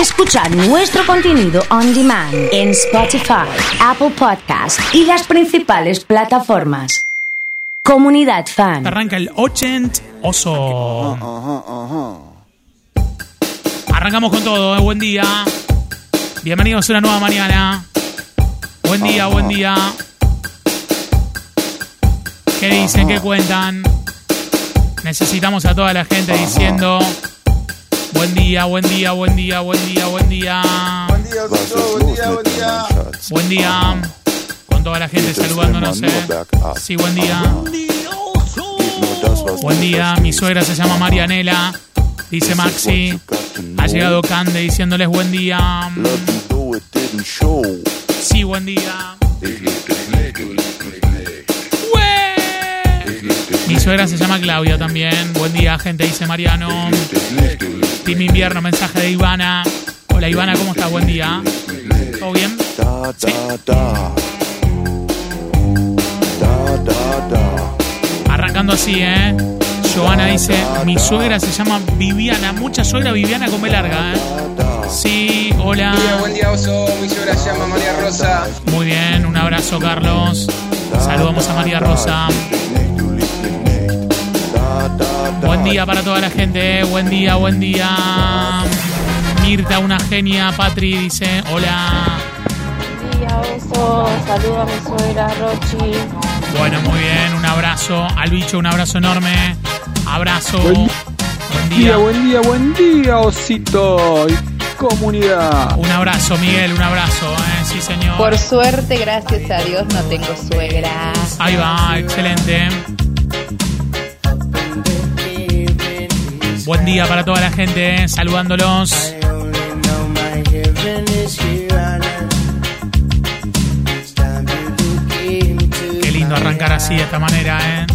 Escucha nuestro contenido on demand en Spotify, Apple Podcast y las principales plataformas. Comunidad Fan. Arranca el 80 oso. Arrancamos con todo, ¿eh? buen día. Bienvenidos a una nueva mañana. Buen día, buen día. ¿Qué dicen? ¿Qué cuentan? Necesitamos a toda la gente diciendo buen día, buen día, buen día, buen día, buen día. Buen día, Osito, buen día, buen día. Buen día. Con toda la gente saludándonos, ¿eh? Sí, buen día. Buen día, mi suegra se llama Marianela. Dice Maxi. Ha llegado Cande diciéndoles buen día. Sí, buen día. Mi suegra se llama Claudia también. Buen día, gente, dice Mariano. Team Invierno, mensaje de Ivana. Hola Ivana, ¿cómo estás? Buen día. ¿Todo bien? Sí. Arrancando así, ¿eh? Joana dice, mi suegra se llama Viviana. Mucha suegra Viviana con B larga, ¿eh? Sí, hola. Buen día, buen día, Oso. Mi suegra se llama María Rosa. Muy bien, un abrazo, Carlos. Saludamos a María Rosa. Buen día para toda la gente, ¿eh? buen día, buen día. Mirta, una genia. Patri dice, hola. Buen día, oso. Saludo a mi suegra Rochi. Bueno, muy bien, un abrazo. Al bicho, un abrazo enorme. Abrazo. Buen Buen día, día. buen día, buen día, osito y comunidad. Un abrazo, Miguel, un abrazo, ¿eh? Sí, señor. Por suerte, gracias a Dios, no tengo suegra. Ahí va, excelente. Buen día para toda la gente, ¿eh? saludándolos. Qué lindo arrancar así, de esta manera, ¿eh?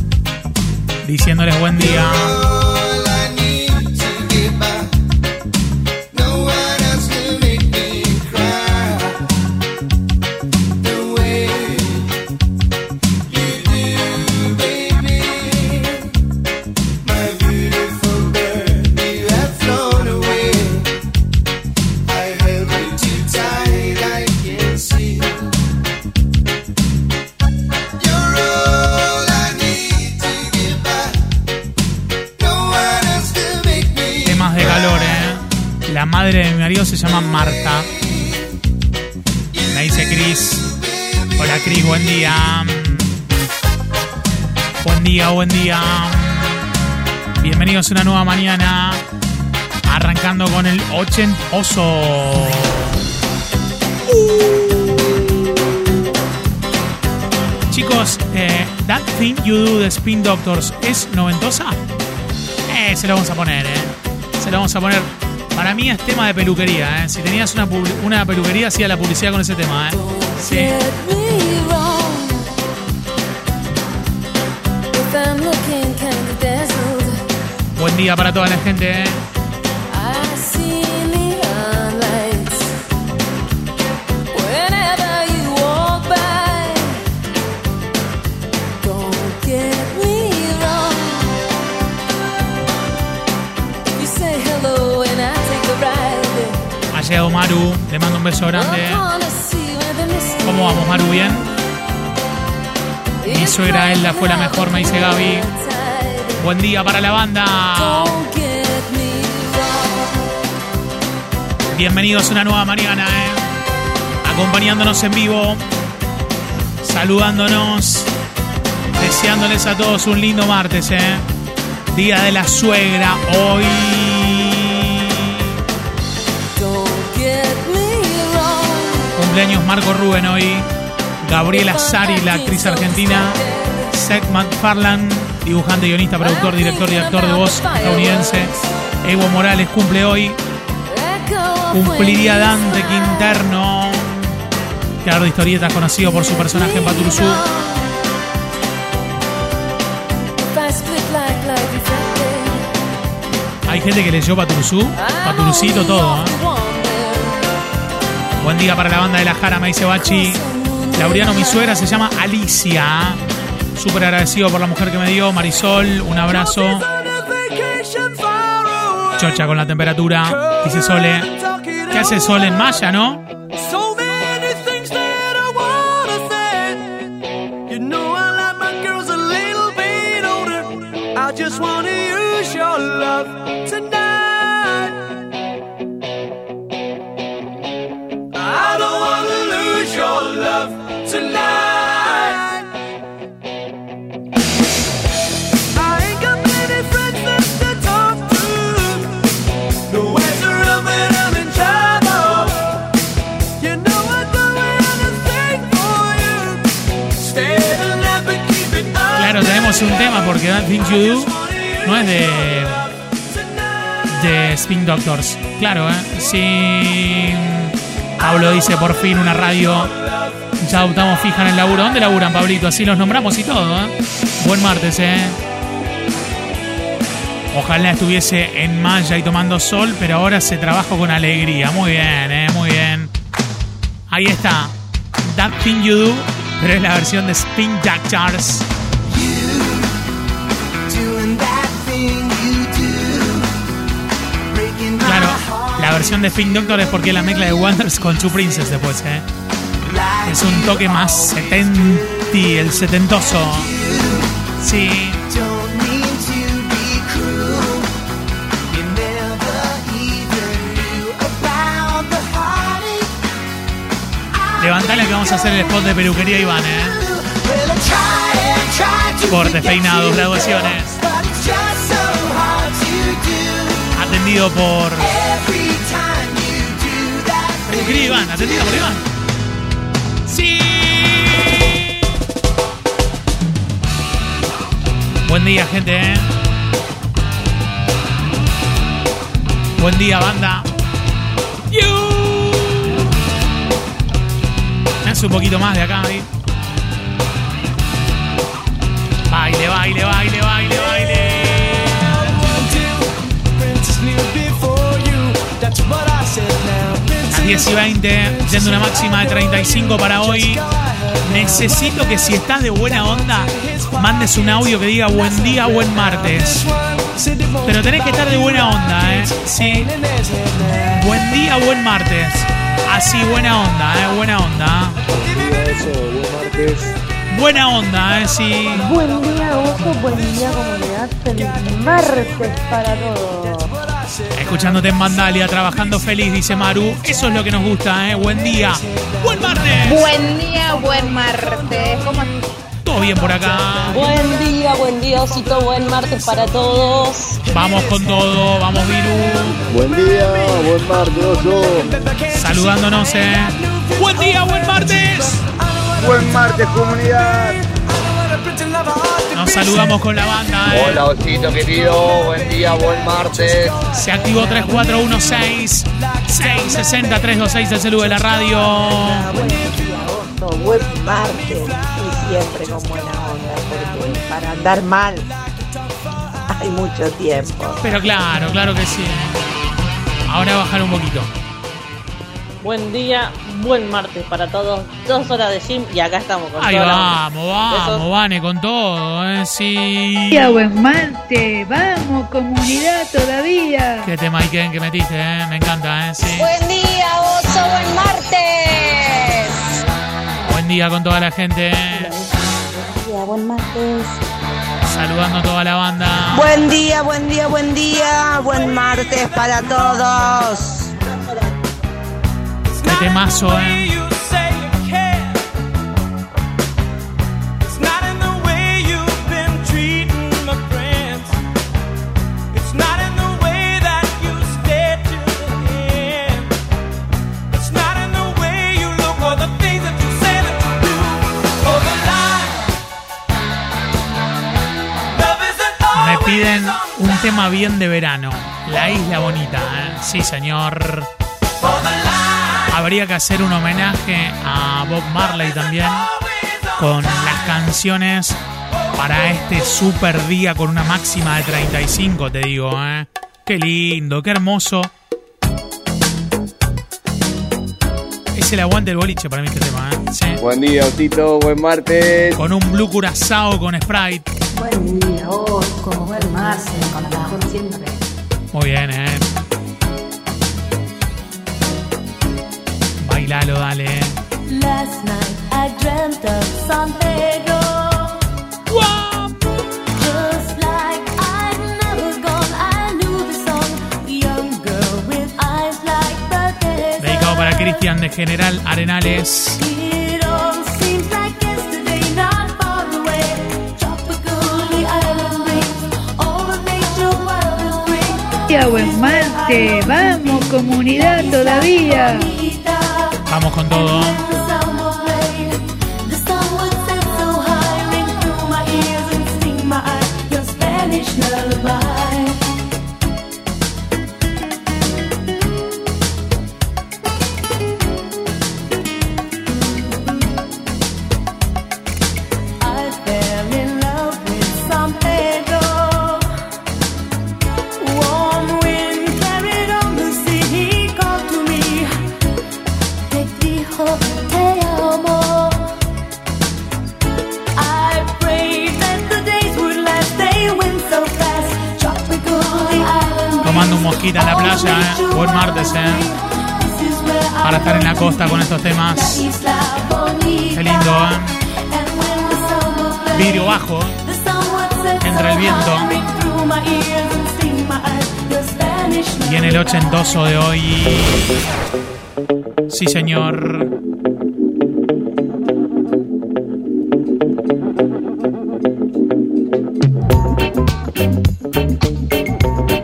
Diciéndoles buen día. Madre de mi marido se llama Marta. Me dice Cris. Hola Cris, buen día. Buen día, buen día. Bienvenidos a una nueva mañana. Arrancando con el 80 oso. Chicos, eh, That Thing You Do de Spin Doctors es noventosa. Eh, se lo vamos a poner, eh. Se lo vamos a poner. Para mí es tema de peluquería, eh. Si tenías una, una peluquería, hacía la publicidad con ese tema, eh. Sí. Buen día para toda la gente, eh. Llegado Maru, le mando un beso grande. ¿Cómo vamos, Maru? ¿Bien? Mi suegra Elda fue la mejor, me dice Gaby. Buen día para la banda. Bienvenidos a una nueva mañana, ¿eh? Acompañándonos en vivo, saludándonos, deseándoles a todos un lindo martes, ¿eh? Día de la suegra, hoy. Cumpleaños Marco Rubén hoy. Gabriela Sari, la actriz argentina. Seth MacFarlane, dibujante, guionista, productor, director y actor de voz estadounidense. Evo Morales cumple hoy. Cumpliría Dante Quinterno, creador de historietas conocido por su personaje en Paturuzú. Hay gente que leyó Paturuzú, Paturucito, todo. ¿eh? Buen día para la banda de la Jara, me dice Bachi. Mi suegra, se llama Alicia. Súper agradecido por la mujer que me dio. Marisol, un abrazo. Chocha con la temperatura. Dice Sole. ¿Qué hace Sol en Maya, no? Claro, tenemos un tema porque That Thing You Do no es de, de Spin Doctors. Claro, ¿eh? Sí. Pablo dice por fin una radio. Ya adoptamos fija en el laburo. ¿Dónde laburan, Pablito? Así los nombramos y todo, ¿eh? Buen martes, ¿eh? Ojalá estuviese en Maya y tomando sol, pero ahora se trabaja con alegría. Muy bien, ¿eh? Muy bien. Ahí está. That Thing You Do, pero es la versión de Spin. Breaking my Claro, la versión de Spin Doctor es porque es la mezcla de Wonders con Two Princess después, ¿eh? Es un toque más setenti, el setentoso. Sí. Levantale que vamos a hacer el spot de peluquería Iván, ¿eh? Cortes, peinados, graduaciones. Atendido por peluquería Iván, atendido por Iván. Sí. Buen día, gente, ¿eh? Buen día, banda. Un poquito más de acá, ahí. Baile, baile, baile, baile, baile. Las 10 y 20, yendo una máxima de 35 para hoy. Necesito que si estás de buena onda, mandes un audio que diga buen día, buen martes. Pero tenés que estar de buena onda, ¿eh? Sí. Buen día, buen martes. Así, buena onda, ¿eh? Buena onda. Buena onda, ¿eh? Sí. Buen día, oso, buen día, comunidad. Feliz martes para todos. Escuchándote en Mandalia, trabajando feliz, dice Maru. Eso es lo que nos gusta, ¿eh? Buen día. Buen martes. Buen día, buen martes. ¿Cómo Todo bien por acá. Buen día, buen día, osito, buen martes para todos. Vamos con todo, vamos Viru. Buen día, buen martes, oso. Saludándonos, ¿eh? Buen día, buen martes. Buen martes, comunidad. Nos saludamos con la banda, ¿eh? Hola, osito querido. Buen día, buen martes. Se activó 3416 660 326 el celu de la radio. Buen día, oso, buen martes siempre con buena onda, porque para andar mal hay mucho tiempo. Pero claro, claro que sí. Ahora bajar un poquito. Buen día, buen martes para todos. Dos horas de gym y acá estamos con Ahí toda la vamos, vamos, Besos. Vane, con todo, ¿eh? Sí. día, buen martes. Vamos, comunidad, todavía. Qué tema Iken que metiste, ¿eh? Me encanta, ¿eh? Sí. Buen día, oso, buen martes. Buen día con toda la gente, ¿eh? Buen día, buen martes. Saludando a toda la banda. Buen día, buen día, buen día, buen martes para todos. Qué temazo, ¿eh? Piden un tema bien de verano. La isla bonita, ¿eh? Sí, señor. Habría que hacer un homenaje a Bob Marley también con las canciones para este super día con una máxima de 35, te digo, ¿eh? Qué lindo, qué hermoso. Es el aguante del boliche para mí este tema, ¿eh? Sí. Buen día, osito. Buen martes. Con un blue curazao con Sprite. Buen día, oso. Buen martes, con la mejor siempre. Muy bien, ¿eh? Bailalo, dale. Last night I dreamt of San Pedro. Just like I'd never gone, I knew the song. Young girl with eyes like the. Dedicado para Cristian de General Arenales. Día, buen martes. Vamos, comunidad, todavía. Vamos con todo. ¿Eh? Buen martes, ¿eh? Para estar en la costa con estos temas. Qué lindo, ¿eh? Vidrio bajo. set Entra el viento. Y en el ochentoso de hoy. Sí, señor.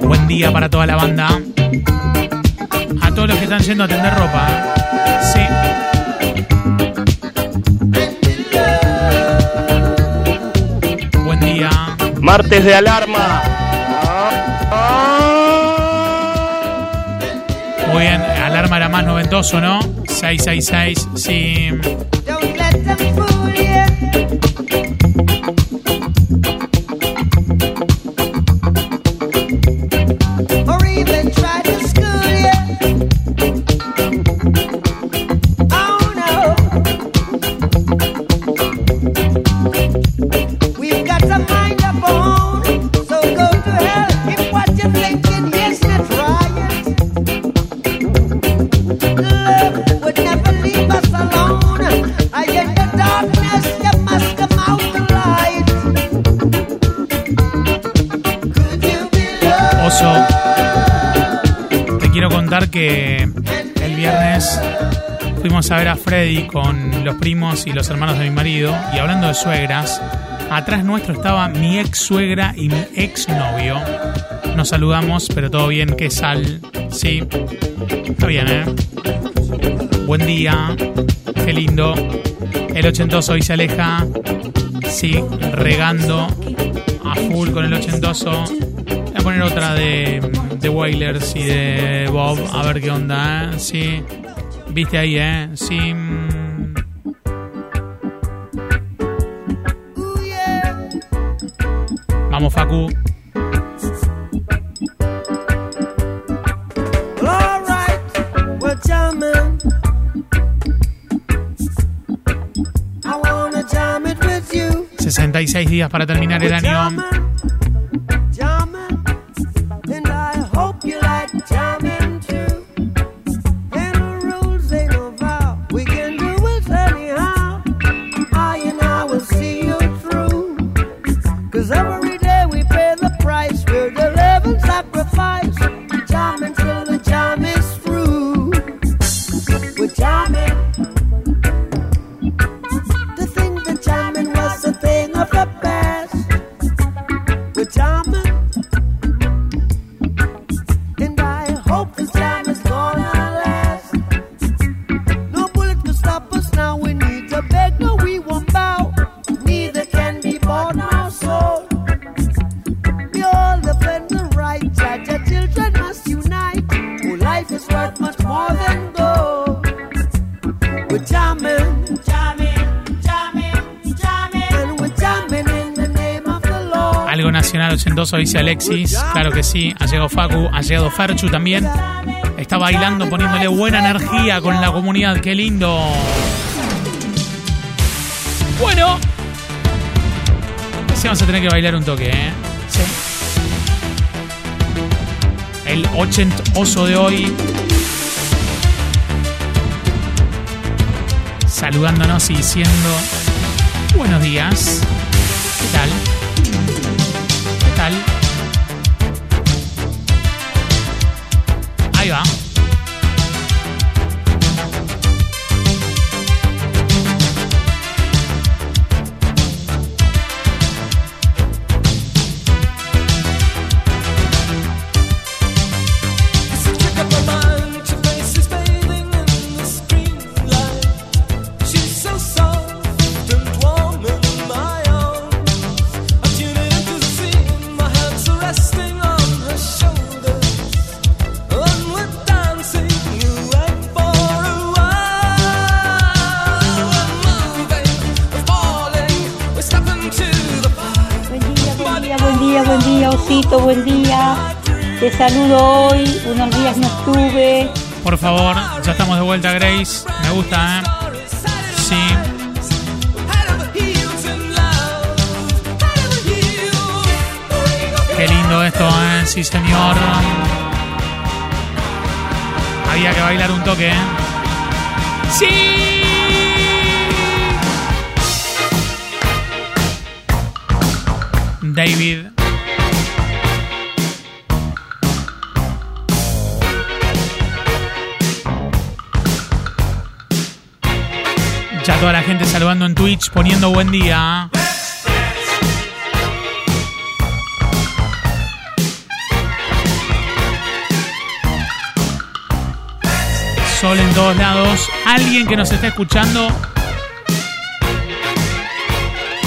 Buen día para toda la banda. Están yendo a tender ropa. ¿eh? Sí. Buen día. Martes de alarma. Muy bien. Alarma era más noventoso, ¿no? 666. Sí. Fuimos a ver a Freddy con los primos y los hermanos de mi marido. Y hablando de suegras, atrás nuestro estaba mi ex suegra y mi ex novio. Nos saludamos, pero todo bien, qué sal. Sí, está bien, ¿eh? Buen día, qué lindo. El ochentoso hoy se aleja. Sí, regando a full con el ochentoso. Voy a poner otra de, de Wailers y de Bob, a ver qué onda, ¿eh? Sí. Viste ahí, ¿eh? Yeah. Vamos, Facu. Well, all right, well, jamming. I wanna jam it with you. 66 días para terminar el año. Flamengo. Ochentoso, dice Alexis. Claro que sí. Ha llegado Facu, ha llegado Ferchu también. Está bailando, poniéndole buena energía con la comunidad. Qué lindo. Bueno. Sí, vamos a tener que bailar un toque, ¿eh? Sí. El ochentoso de hoy. saludándonos y diciendo buenos días. ¿Qué tal? Ahí va. Día, buen día, Osito, buen día. Te saludo hoy, unos días no estuve. Por favor, ya estamos de vuelta, Grace. Me gusta, ¿eh? Sí. Qué lindo esto, ¿eh? Sí, señor. Había que bailar un toque, ¿eh? ¡Sí! David. Ya toda la gente saludando en Twitch, poniendo buen día. Sol en todos lados. Alguien que nos está escuchando.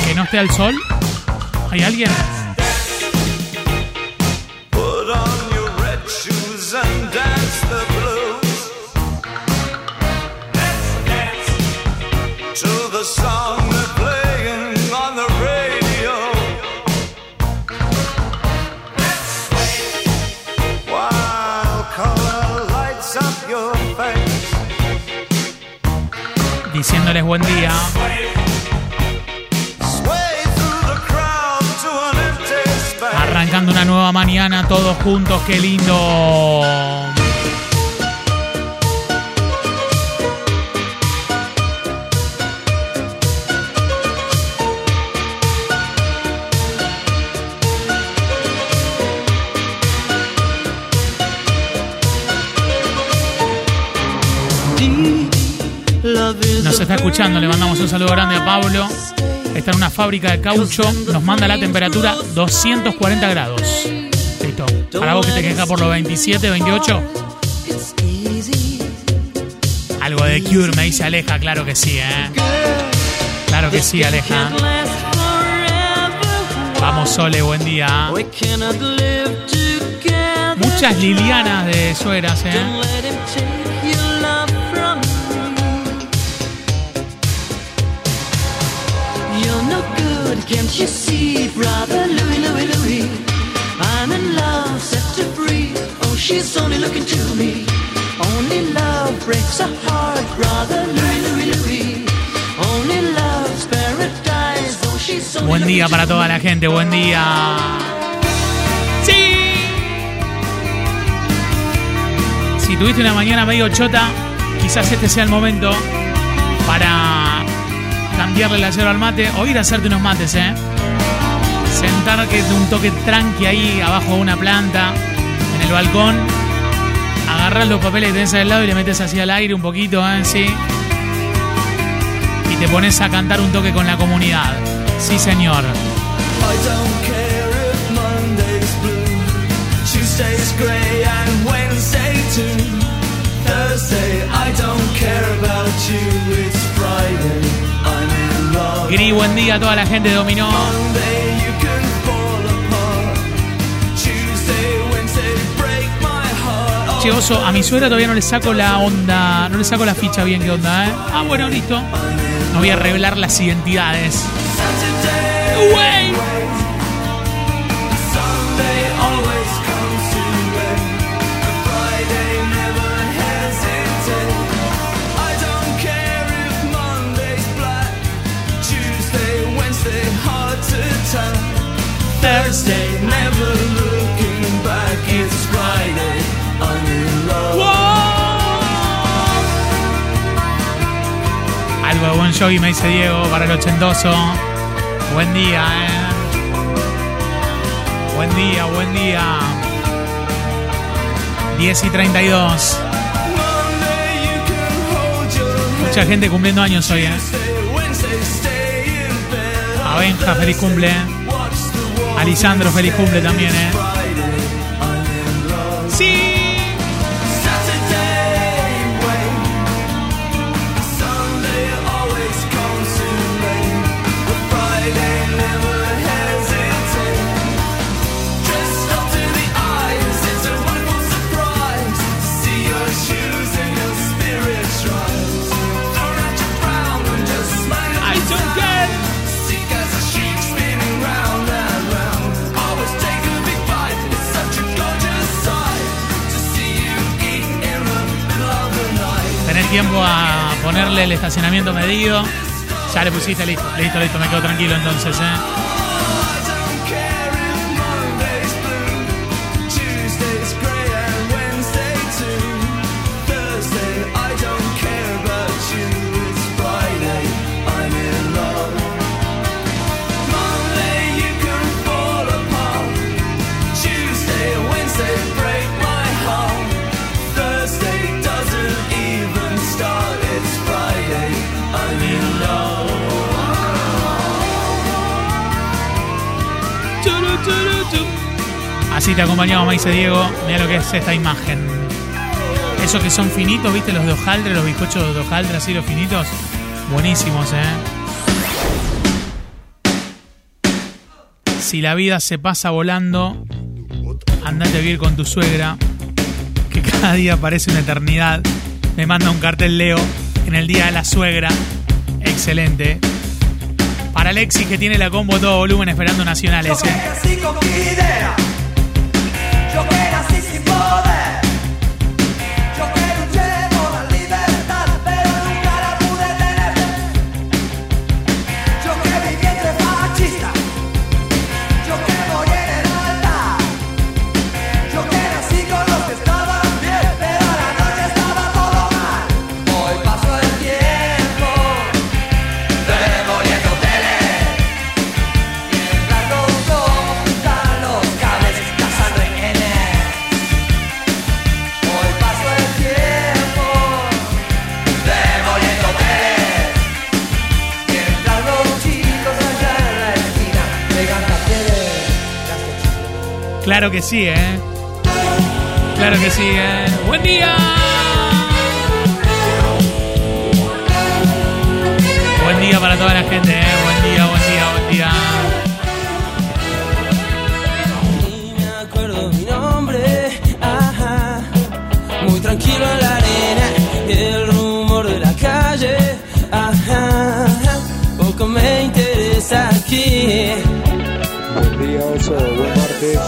Que no esté al sol. ¿Hay alguien? Empty space. Arrancando una nueva mañana todos juntos, qué lindo. Nos está escuchando, le mandamos un saludo grande a Pablo. Está en una fábrica de caucho, nos manda la temperatura 240 grados. Listo. Para vos que te quejas por los 27, 28. Algo de Cure, me dice Aleja, claro que sí, ¿eh? Claro que sí, Aleja. Vamos, Sole, buen día. Muchas Lilianas de sueras, ¿eh? Good, can't you see, brother Louis, Louis, Louis? I'm in love, set to free. Oh, she's only looking to me. Only love breaks a heart, brother Louis, Louis, Louis. Only love's paradise. Oh, she's only Buen día para to toda la gente, buen día. ¡Sí! Si tuviste una mañana medio chota, quizás este sea el momento para cambiarle la cero al mate o ir a hacerte unos mates, ¿eh? Sentar que un toque tranqui ahí abajo de una planta, en el balcón. Agarras los papeles que tenés al lado y le metes así al aire un poquito, ¿eh? Sí. Y te pones a cantar un toque con la comunidad. Sí, señor. I don't care if Monday's blue, Tuesday's grey and Wednesday too. Thursday, I don't care about you. It's Friday, I'm in love. Gris, buen día a toda la gente de Dominó. Monday, you can fall apart. Tuesday, Wednesday, break my heart. Che, oso, a mi suegra todavía no le saco la onda, no le saco la ficha bien qué onda, ¿eh? Ah, bueno, listo. No voy a revelar las identidades. Saturday, Thursday never looking back. It's Friday. I'm in love. Algo de Bon Jovi, me dice Diego, para el ochentoso. Buen día, eh. Buen día, buen día. 10 y 32. Mucha gente cumpliendo años hoy, eh. A Benja, feliz cumple. A Lisandro, feliz cumple también, eh. El estacionamiento medido. Ya le pusiste listo, listo, listo, me quedo tranquilo entonces, eh. Así te acompañamos, me dice Diego. Mira lo que es esta imagen. Esos que son finitos, ¿viste? Los de hojaldre, los bizcochos de hojaldre, así los finitos. Buenísimos, ¿eh? Si la vida se pasa volando, andate a vivir con tu suegra, que cada día parece una eternidad. Me manda un cartel Leo en el día de la suegra. Excelente. Para Alexis que tiene la combo todo volumen esperando nacionales, ¿eh? Claro que sí, ¿eh? Claro que sí, ¿eh? ¡Buen día! Buen día para toda la gente, ¿eh? Oso. Buen martes.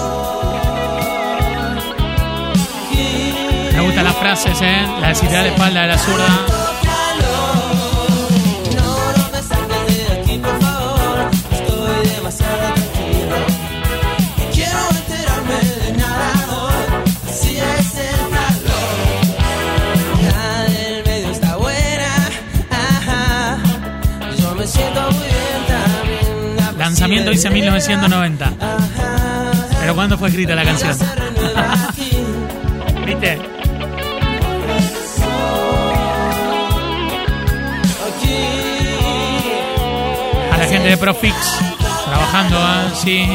Me gustan las frases, ¿eh? La de da la espalda de la zurda. Dice 1990. Pero ¿cuándo fue escrita la canción? ¿Viste? A la gente de Profix trabajando, ¿eh? Sí.